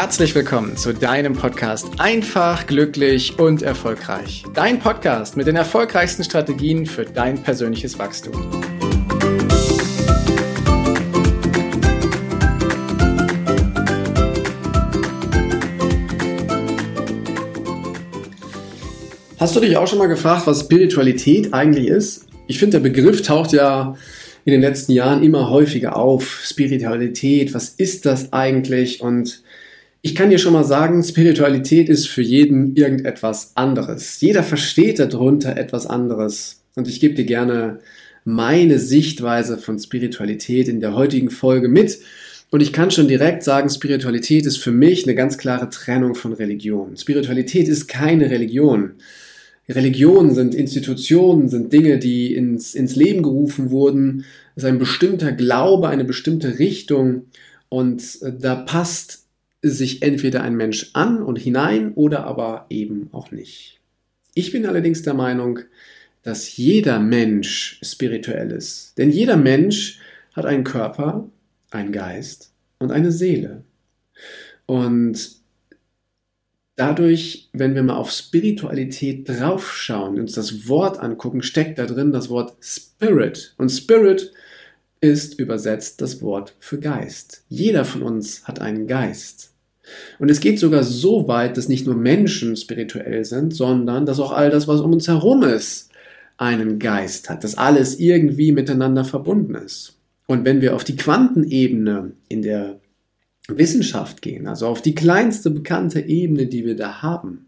herzlich willkommen zu deinem Podcast Einfach, glücklich und erfolgreich. Dein Podcast mit den erfolgreichsten Strategien für dein persönliches Wachstum. Hast du dich auch schon mal gefragt, was Spiritualität eigentlich ist? Ich finde, der Begriff taucht ja in den letzten Jahren immer häufiger auf. Spiritualität, was ist das eigentlich? Und ich kann dir schon mal sagen, Spiritualität ist für jeden irgendetwas anderes. Jeder versteht darunter etwas anderes. Und ich gebe dir gerne meine Sichtweise von Spiritualität in der heutigen Folge mit. Und ich kann schon direkt sagen, Spiritualität ist für mich eine ganz klare Trennung von Religion. Spiritualität ist keine Religion. Religionen sind Institutionen, sind Dinge, die ins, ins Leben gerufen wurden. Es ist ein bestimmter Glaube, eine bestimmte Richtung. Und äh, da passt sich entweder ein Mensch an und hinein oder aber eben auch nicht. Ich bin allerdings der Meinung, dass jeder Mensch spirituell ist. Denn jeder Mensch hat einen Körper, einen Geist und eine Seele. Und dadurch, wenn wir mal auf Spiritualität draufschauen, uns das Wort angucken, steckt da drin das Wort Spirit. Und Spirit ist übersetzt das Wort für Geist. Jeder von uns hat einen Geist. Und es geht sogar so weit, dass nicht nur Menschen spirituell sind, sondern dass auch all das, was um uns herum ist, einen Geist hat, dass alles irgendwie miteinander verbunden ist. Und wenn wir auf die Quantenebene in der Wissenschaft gehen, also auf die kleinste bekannte Ebene, die wir da haben,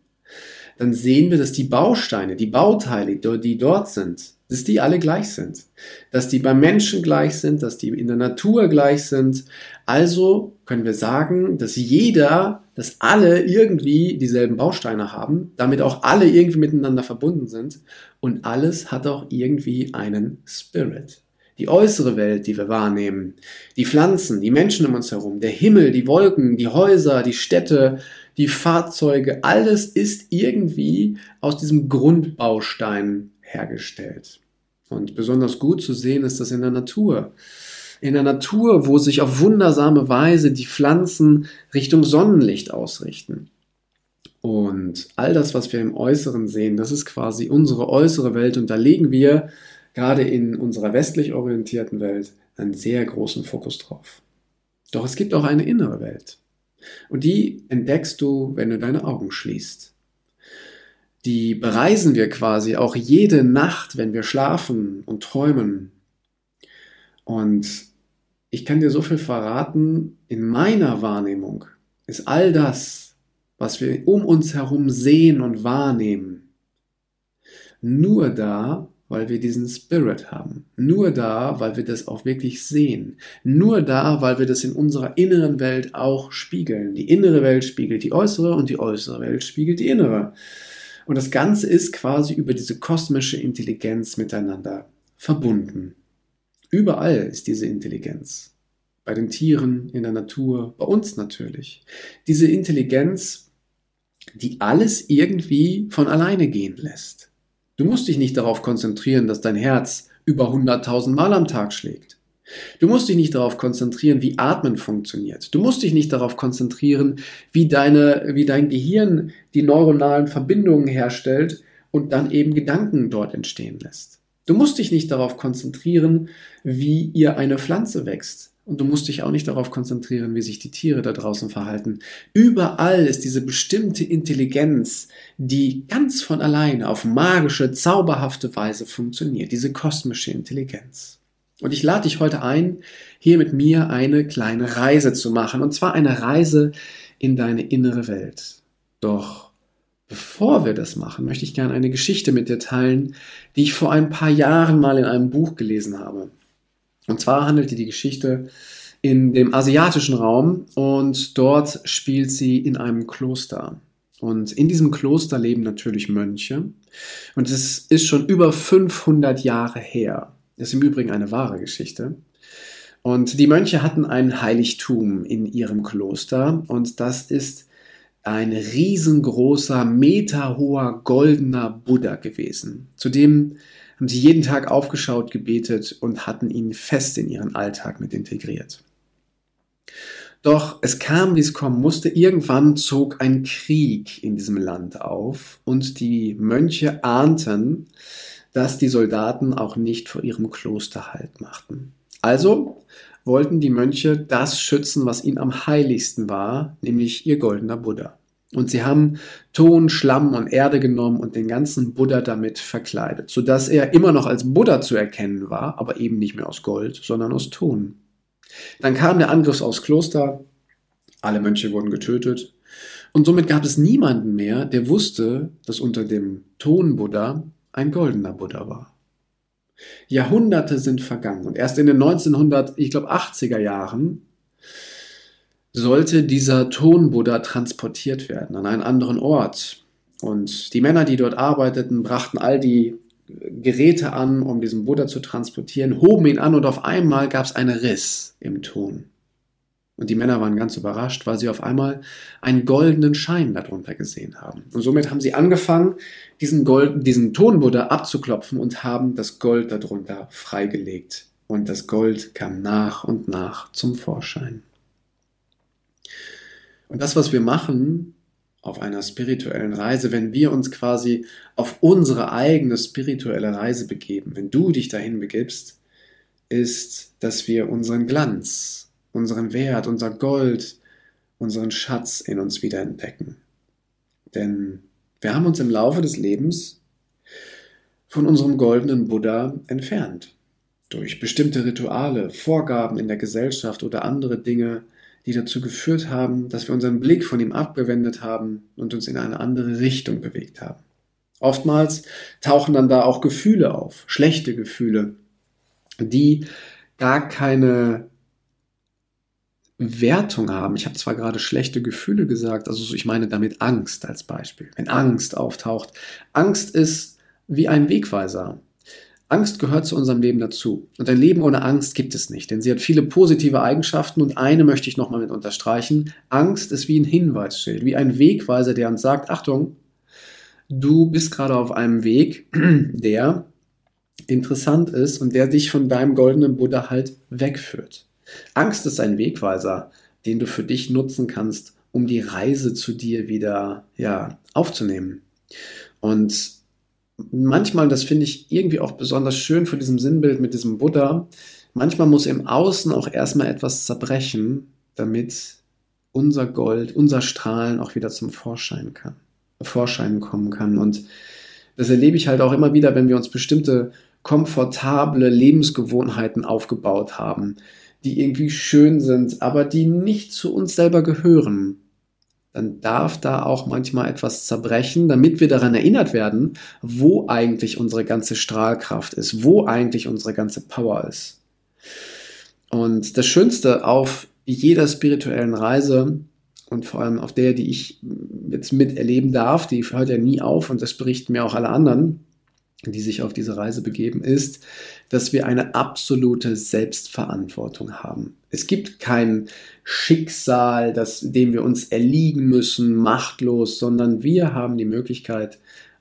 dann sehen wir, dass die Bausteine, die Bauteile, die dort sind, dass die alle gleich sind. Dass die beim Menschen gleich sind, dass die in der Natur gleich sind. Also können wir sagen, dass jeder, dass alle irgendwie dieselben Bausteine haben, damit auch alle irgendwie miteinander verbunden sind und alles hat auch irgendwie einen Spirit die äußere Welt, die wir wahrnehmen, die Pflanzen, die Menschen um uns herum, der Himmel, die Wolken, die Häuser, die Städte, die Fahrzeuge, alles ist irgendwie aus diesem Grundbaustein hergestellt. Und besonders gut zu sehen ist das in der Natur. In der Natur, wo sich auf wundersame Weise die Pflanzen Richtung Sonnenlicht ausrichten. Und all das, was wir im Äußeren sehen, das ist quasi unsere äußere Welt und da legen wir gerade in unserer westlich orientierten Welt einen sehr großen Fokus drauf. Doch es gibt auch eine innere Welt. Und die entdeckst du, wenn du deine Augen schließt. Die bereisen wir quasi auch jede Nacht, wenn wir schlafen und träumen. Und ich kann dir so viel verraten, in meiner Wahrnehmung ist all das, was wir um uns herum sehen und wahrnehmen, nur da, weil wir diesen Spirit haben. Nur da, weil wir das auch wirklich sehen. Nur da, weil wir das in unserer inneren Welt auch spiegeln. Die innere Welt spiegelt die äußere und die äußere Welt spiegelt die innere. Und das Ganze ist quasi über diese kosmische Intelligenz miteinander verbunden. Überall ist diese Intelligenz. Bei den Tieren, in der Natur, bei uns natürlich. Diese Intelligenz, die alles irgendwie von alleine gehen lässt. Du musst dich nicht darauf konzentrieren, dass dein Herz über 100.000 Mal am Tag schlägt. Du musst dich nicht darauf konzentrieren, wie Atmen funktioniert. Du musst dich nicht darauf konzentrieren, wie, deine, wie dein Gehirn die neuronalen Verbindungen herstellt und dann eben Gedanken dort entstehen lässt. Du musst dich nicht darauf konzentrieren, wie ihr eine Pflanze wächst. Und du musst dich auch nicht darauf konzentrieren, wie sich die Tiere da draußen verhalten. Überall ist diese bestimmte Intelligenz, die ganz von alleine auf magische, zauberhafte Weise funktioniert. Diese kosmische Intelligenz. Und ich lade dich heute ein, hier mit mir eine kleine Reise zu machen. Und zwar eine Reise in deine innere Welt. Doch bevor wir das machen, möchte ich gerne eine Geschichte mit dir teilen, die ich vor ein paar Jahren mal in einem Buch gelesen habe. Und zwar handelte die Geschichte in dem asiatischen Raum und dort spielt sie in einem Kloster. Und in diesem Kloster leben natürlich Mönche. Und es ist schon über 500 Jahre her. Das ist im Übrigen eine wahre Geschichte. Und die Mönche hatten ein Heiligtum in ihrem Kloster. Und das ist ein riesengroßer, meterhoher, goldener Buddha gewesen. Zudem haben sie jeden Tag aufgeschaut, gebetet und hatten ihn fest in ihren Alltag mit integriert. Doch es kam, wie es kommen musste. Irgendwann zog ein Krieg in diesem Land auf und die Mönche ahnten, dass die Soldaten auch nicht vor ihrem Kloster Halt machten. Also wollten die Mönche das schützen, was ihnen am heiligsten war, nämlich ihr goldener Buddha. Und sie haben Ton, Schlamm und Erde genommen und den ganzen Buddha damit verkleidet, sodass er immer noch als Buddha zu erkennen war, aber eben nicht mehr aus Gold, sondern aus Ton. Dann kam der Angriff aus Kloster, alle Mönche wurden getötet und somit gab es niemanden mehr, der wusste, dass unter dem Ton-Buddha ein goldener Buddha war. Jahrhunderte sind vergangen und erst in den 1900, ich glaube 80er Jahren sollte dieser Tonbuddha transportiert werden an einen anderen Ort. Und die Männer, die dort arbeiteten, brachten all die Geräte an, um diesen Buddha zu transportieren, hoben ihn an und auf einmal gab es einen Riss im Ton. Und die Männer waren ganz überrascht, weil sie auf einmal einen goldenen Schein darunter gesehen haben. Und somit haben sie angefangen, diesen, Gold, diesen Tonbuddha abzuklopfen und haben das Gold darunter freigelegt. Und das Gold kam nach und nach zum Vorschein. Und das, was wir machen auf einer spirituellen Reise, wenn wir uns quasi auf unsere eigene spirituelle Reise begeben, wenn du dich dahin begibst, ist, dass wir unseren Glanz, unseren Wert, unser Gold, unseren Schatz in uns wieder entdecken. Denn wir haben uns im Laufe des Lebens von unserem goldenen Buddha entfernt. Durch bestimmte Rituale, Vorgaben in der Gesellschaft oder andere Dinge, die dazu geführt haben, dass wir unseren Blick von ihm abgewendet haben und uns in eine andere Richtung bewegt haben. Oftmals tauchen dann da auch Gefühle auf, schlechte Gefühle, die gar keine Wertung haben. Ich habe zwar gerade schlechte Gefühle gesagt, also ich meine damit Angst als Beispiel. Wenn Angst auftaucht. Angst ist wie ein Wegweiser. Angst gehört zu unserem Leben dazu. Und ein Leben ohne Angst gibt es nicht, denn sie hat viele positive Eigenschaften und eine möchte ich nochmal mit unterstreichen. Angst ist wie ein Hinweisschild, wie ein Wegweiser, der uns sagt, Achtung, du bist gerade auf einem Weg, der interessant ist und der dich von deinem goldenen Buddha halt wegführt. Angst ist ein Wegweiser, den du für dich nutzen kannst, um die Reise zu dir wieder ja, aufzunehmen. Und manchmal, das finde ich irgendwie auch besonders schön für diesem Sinnbild mit diesem Buddha, manchmal muss im Außen auch erstmal etwas zerbrechen, damit unser Gold, unser Strahlen auch wieder zum Vorschein kann, Vorschein kommen kann. Und das erlebe ich halt auch immer wieder, wenn wir uns bestimmte komfortable Lebensgewohnheiten aufgebaut haben, die irgendwie schön sind, aber die nicht zu uns selber gehören dann darf da auch manchmal etwas zerbrechen, damit wir daran erinnert werden, wo eigentlich unsere ganze Strahlkraft ist, wo eigentlich unsere ganze Power ist. Und das Schönste auf jeder spirituellen Reise und vor allem auf der, die ich jetzt miterleben darf, die hört ja nie auf und das berichten mir auch alle anderen, die sich auf diese Reise begeben, ist, dass wir eine absolute Selbstverantwortung haben. Es gibt kein Schicksal, das, dem wir uns erliegen müssen, machtlos, sondern wir haben die Möglichkeit,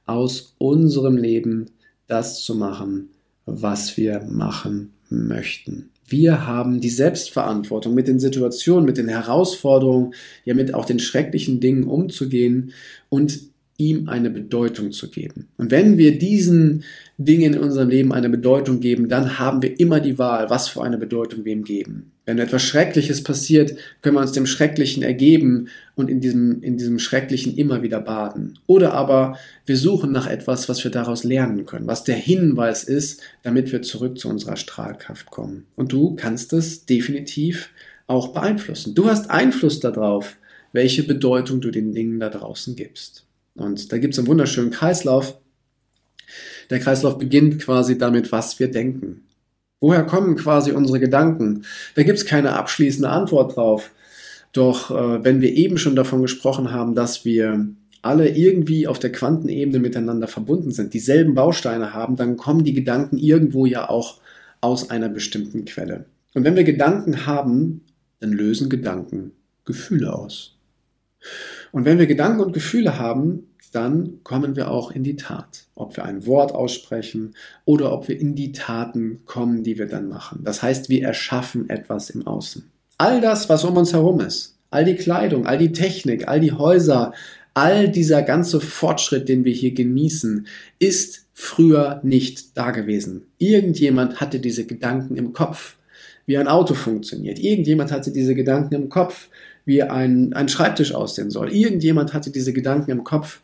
aus unserem Leben das zu machen, was wir machen möchten. Wir haben die Selbstverantwortung, mit den Situationen, mit den Herausforderungen, ja mit auch den schrecklichen Dingen umzugehen und ihm eine Bedeutung zu geben. Und wenn wir diesen Dingen in unserem Leben eine Bedeutung geben, dann haben wir immer die Wahl, was für eine Bedeutung wir ihm geben. Wenn etwas Schreckliches passiert, können wir uns dem Schrecklichen ergeben und in diesem, in diesem Schrecklichen immer wieder baden. Oder aber wir suchen nach etwas, was wir daraus lernen können, was der Hinweis ist, damit wir zurück zu unserer Strahlkraft kommen. Und du kannst es definitiv auch beeinflussen. Du hast Einfluss darauf, welche Bedeutung du den Dingen da draußen gibst. Und da gibt es einen wunderschönen Kreislauf. Der Kreislauf beginnt quasi damit, was wir denken. Woher kommen quasi unsere Gedanken? Da gibt es keine abschließende Antwort drauf. Doch äh, wenn wir eben schon davon gesprochen haben, dass wir alle irgendwie auf der Quantenebene miteinander verbunden sind, dieselben Bausteine haben, dann kommen die Gedanken irgendwo ja auch aus einer bestimmten Quelle. Und wenn wir Gedanken haben, dann lösen Gedanken Gefühle aus. Und wenn wir Gedanken und Gefühle haben, dann kommen wir auch in die Tat. Ob wir ein Wort aussprechen oder ob wir in die Taten kommen, die wir dann machen. Das heißt, wir erschaffen etwas im Außen. All das, was um uns herum ist, all die Kleidung, all die Technik, all die Häuser, all dieser ganze Fortschritt, den wir hier genießen, ist früher nicht da gewesen. Irgendjemand hatte diese Gedanken im Kopf, wie ein Auto funktioniert. Irgendjemand hatte diese Gedanken im Kopf, wie ein, ein Schreibtisch aussehen soll. Irgendjemand hatte diese Gedanken im Kopf,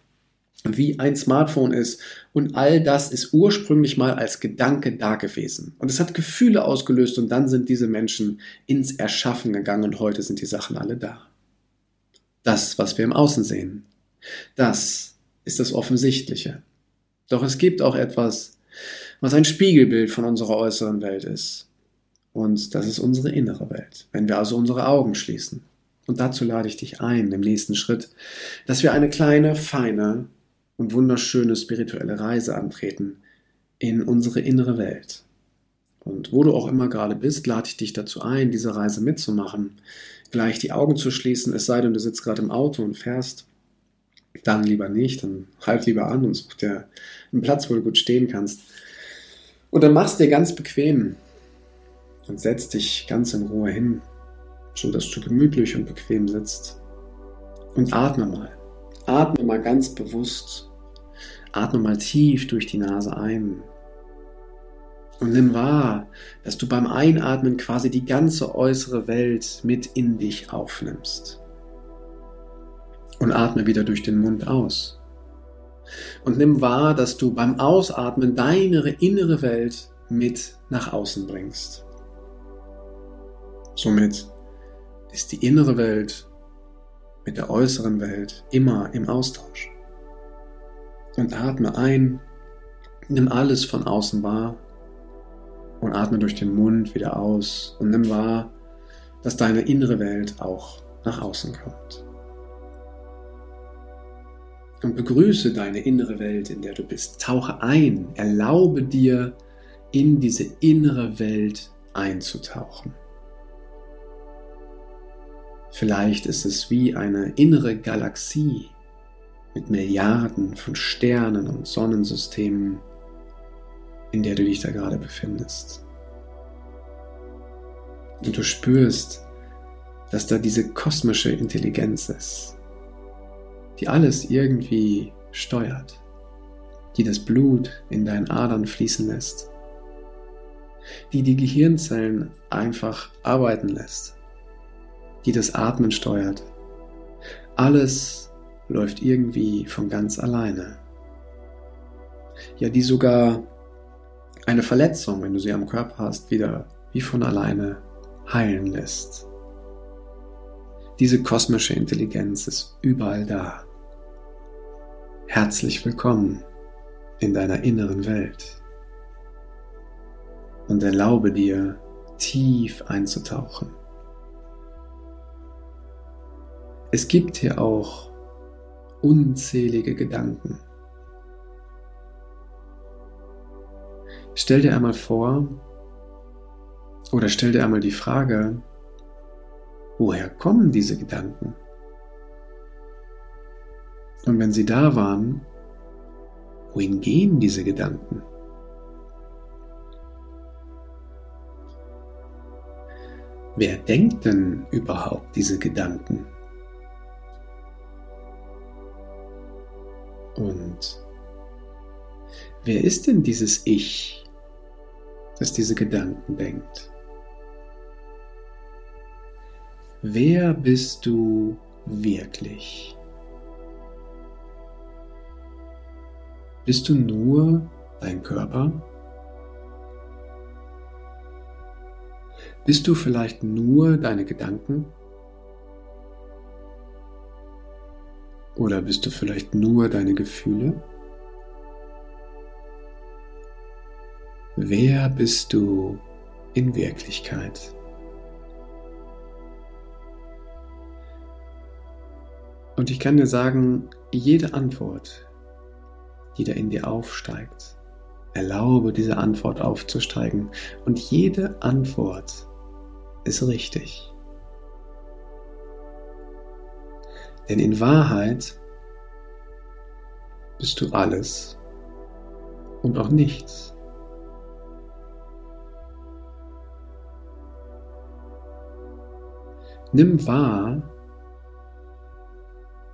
wie ein Smartphone ist. Und all das ist ursprünglich mal als Gedanke da gewesen. Und es hat Gefühle ausgelöst und dann sind diese Menschen ins Erschaffen gegangen und heute sind die Sachen alle da. Das, was wir im Außen sehen, das ist das Offensichtliche. Doch es gibt auch etwas, was ein Spiegelbild von unserer äußeren Welt ist. Und das ist unsere innere Welt, wenn wir also unsere Augen schließen. Und dazu lade ich dich ein, im nächsten Schritt, dass wir eine kleine, feine und wunderschöne spirituelle Reise antreten in unsere innere Welt. Und wo du auch immer gerade bist, lade ich dich dazu ein, diese Reise mitzumachen, gleich die Augen zu schließen, es sei denn, du sitzt gerade im Auto und fährst dann lieber nicht, dann halt lieber an und such dir einen Platz, wo du gut stehen kannst. Und dann machst dir ganz bequem und setz dich ganz in Ruhe hin, so dass du gemütlich und bequem sitzt. Und atme mal. Atme mal ganz bewusst. Atme mal tief durch die Nase ein. Und nimm wahr, dass du beim Einatmen quasi die ganze äußere Welt mit in dich aufnimmst und atme wieder durch den Mund aus. Und nimm wahr, dass du beim Ausatmen deine innere Welt mit nach außen bringst. Somit ist die innere Welt mit der äußeren Welt immer im Austausch. Und atme ein, nimm alles von außen wahr und atme durch den Mund wieder aus und nimm wahr, dass deine innere Welt auch nach außen kommt und begrüße deine innere Welt, in der du bist. Tauche ein, erlaube dir, in diese innere Welt einzutauchen. Vielleicht ist es wie eine innere Galaxie mit Milliarden von Sternen und Sonnensystemen, in der du dich da gerade befindest. Und du spürst, dass da diese kosmische Intelligenz ist, die alles irgendwie steuert, die das Blut in deinen Adern fließen lässt, die die Gehirnzellen einfach arbeiten lässt, die das Atmen steuert. Alles läuft irgendwie von ganz alleine. Ja, die sogar eine Verletzung, wenn du sie am Körper hast, wieder wie von alleine heilen lässt. Diese kosmische Intelligenz ist überall da. Herzlich willkommen in deiner inneren Welt und erlaube dir tief einzutauchen. Es gibt hier auch unzählige Gedanken. Stell dir einmal vor oder stell dir einmal die Frage, woher kommen diese Gedanken? Und wenn sie da waren, wohin gehen diese Gedanken? Wer denkt denn überhaupt diese Gedanken? Und wer ist denn dieses Ich, das diese Gedanken denkt? Wer bist du wirklich? Bist du nur dein Körper? Bist du vielleicht nur deine Gedanken? Oder bist du vielleicht nur deine Gefühle? Wer bist du in Wirklichkeit? Und ich kann dir sagen, jede Antwort, die da in dir aufsteigt. Erlaube diese Antwort aufzusteigen und jede Antwort ist richtig. Denn in Wahrheit bist du alles und auch nichts. Nimm wahr,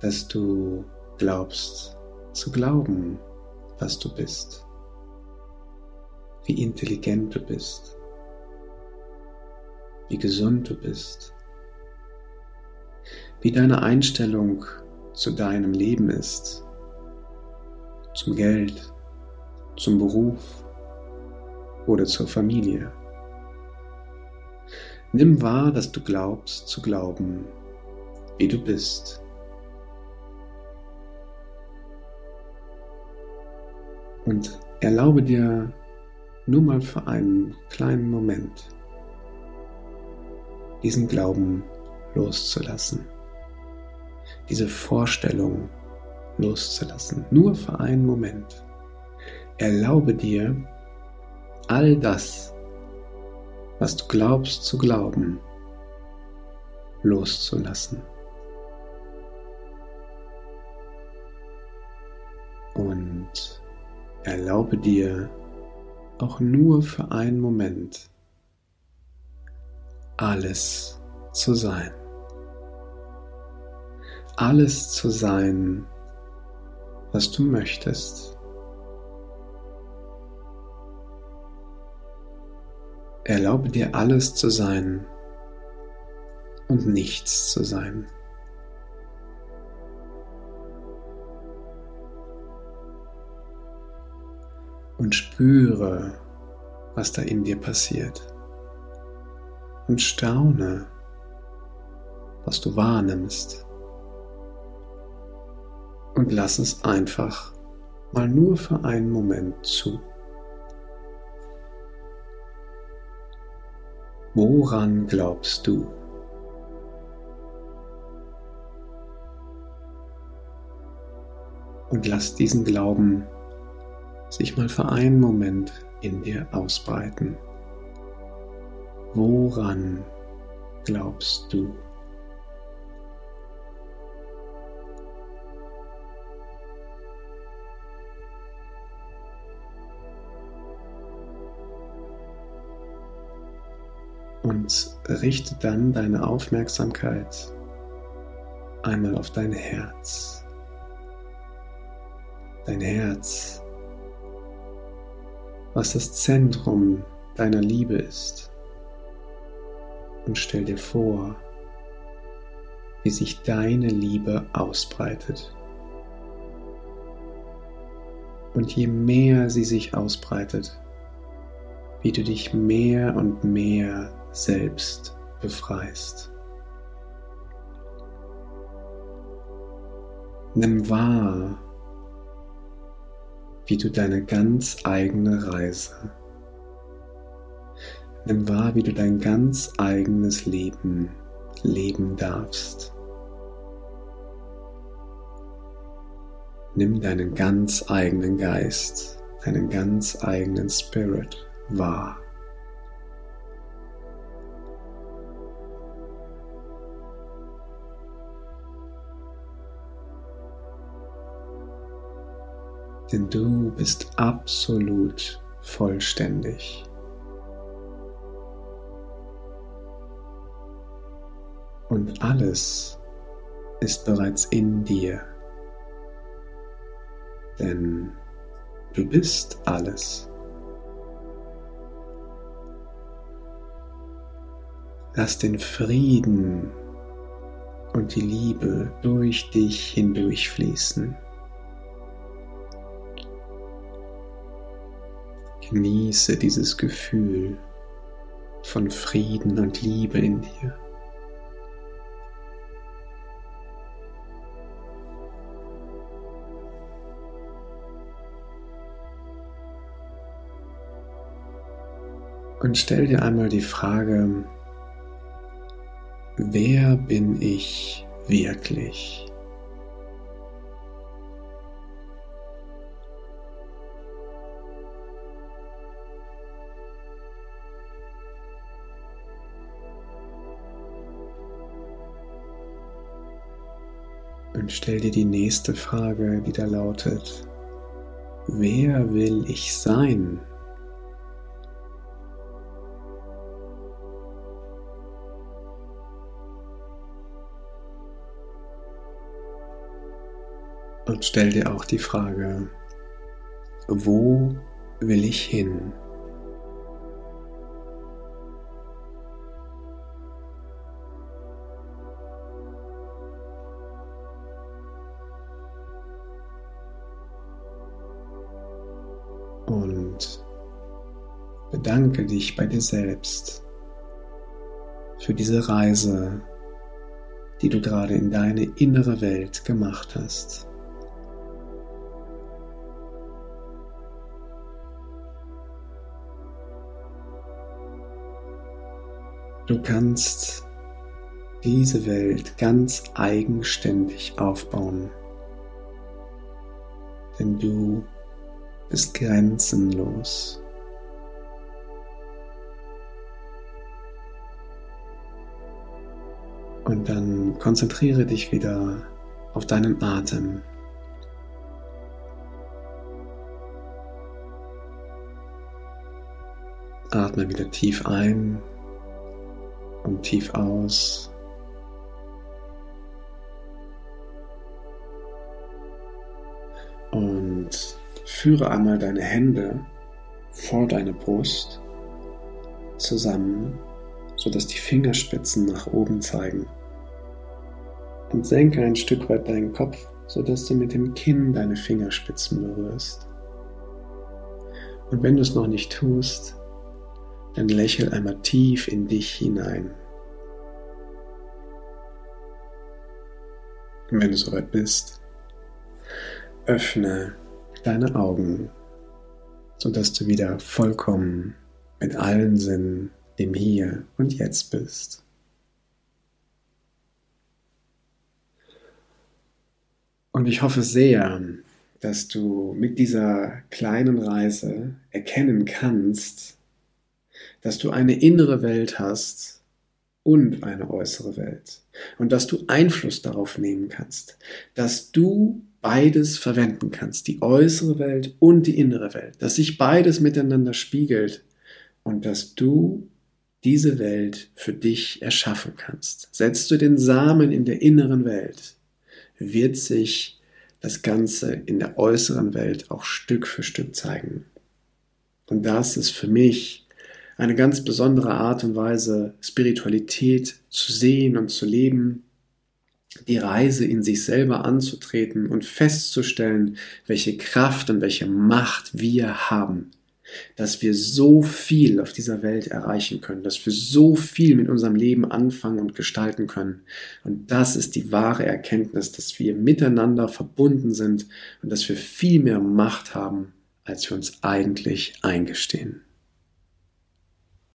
dass du glaubst zu glauben, was du bist, wie intelligent du bist, wie gesund du bist, wie deine Einstellung zu deinem Leben ist, zum Geld, zum Beruf oder zur Familie. Nimm wahr, dass du glaubst zu glauben, wie du bist. Und erlaube dir nur mal für einen kleinen Moment diesen Glauben loszulassen, diese Vorstellung loszulassen, nur für einen Moment. Erlaube dir all das, was du glaubst zu glauben, loszulassen. Und Erlaube dir auch nur für einen Moment alles zu sein. Alles zu sein, was du möchtest. Erlaube dir alles zu sein und nichts zu sein. und spüre, was da in dir passiert. Und staune, was du wahrnimmst. Und lass es einfach mal nur für einen Moment zu. Woran glaubst du? Und lass diesen Glauben sich mal für einen Moment in dir ausbreiten. Woran glaubst du? Und richte dann deine Aufmerksamkeit einmal auf dein Herz. Dein Herz was das Zentrum deiner Liebe ist. Und stell dir vor, wie sich deine Liebe ausbreitet. Und je mehr sie sich ausbreitet, wie du dich mehr und mehr selbst befreist. Nimm wahr, wie du deine ganz eigene Reise. Nimm wahr, wie du dein ganz eigenes Leben leben darfst. Nimm deinen ganz eigenen Geist, deinen ganz eigenen Spirit wahr. Denn du bist absolut vollständig. Und alles ist bereits in dir, denn du bist alles. Lass den Frieden und die Liebe durch dich hindurchfließen. Genieße dieses Gefühl von Frieden und Liebe in dir. Und stell dir einmal die Frage, wer bin ich wirklich? Und stell dir die nächste Frage, die da lautet, wer will ich sein? Und stell dir auch die Frage, wo will ich hin? Und bedanke dich bei dir selbst für diese Reise, die du gerade in deine innere Welt gemacht hast. Du kannst diese Welt ganz eigenständig aufbauen, denn du bist grenzenlos. Und dann konzentriere dich wieder auf deinen Atem. Atme wieder tief ein und tief aus. Führe einmal deine Hände vor deine Brust zusammen, sodass die Fingerspitzen nach oben zeigen. Und senke ein Stück weit deinen Kopf, sodass du mit dem Kinn deine Fingerspitzen berührst. Und wenn du es noch nicht tust, dann lächel einmal tief in dich hinein. Und wenn du soweit bist, öffne deine Augen, sodass du wieder vollkommen mit allen Sinnen im Hier und Jetzt bist. Und ich hoffe sehr, dass du mit dieser kleinen Reise erkennen kannst, dass du eine innere Welt hast und eine äußere Welt und dass du Einfluss darauf nehmen kannst, dass du beides verwenden kannst, die äußere Welt und die innere Welt, dass sich beides miteinander spiegelt und dass du diese Welt für dich erschaffen kannst. Setzt du den Samen in der inneren Welt, wird sich das Ganze in der äußeren Welt auch Stück für Stück zeigen. Und das ist für mich eine ganz besondere Art und Weise, Spiritualität zu sehen und zu leben, die Reise in sich selber anzutreten und festzustellen, welche Kraft und welche Macht wir haben, dass wir so viel auf dieser Welt erreichen können, dass wir so viel mit unserem Leben anfangen und gestalten können. Und das ist die wahre Erkenntnis, dass wir miteinander verbunden sind und dass wir viel mehr Macht haben, als wir uns eigentlich eingestehen.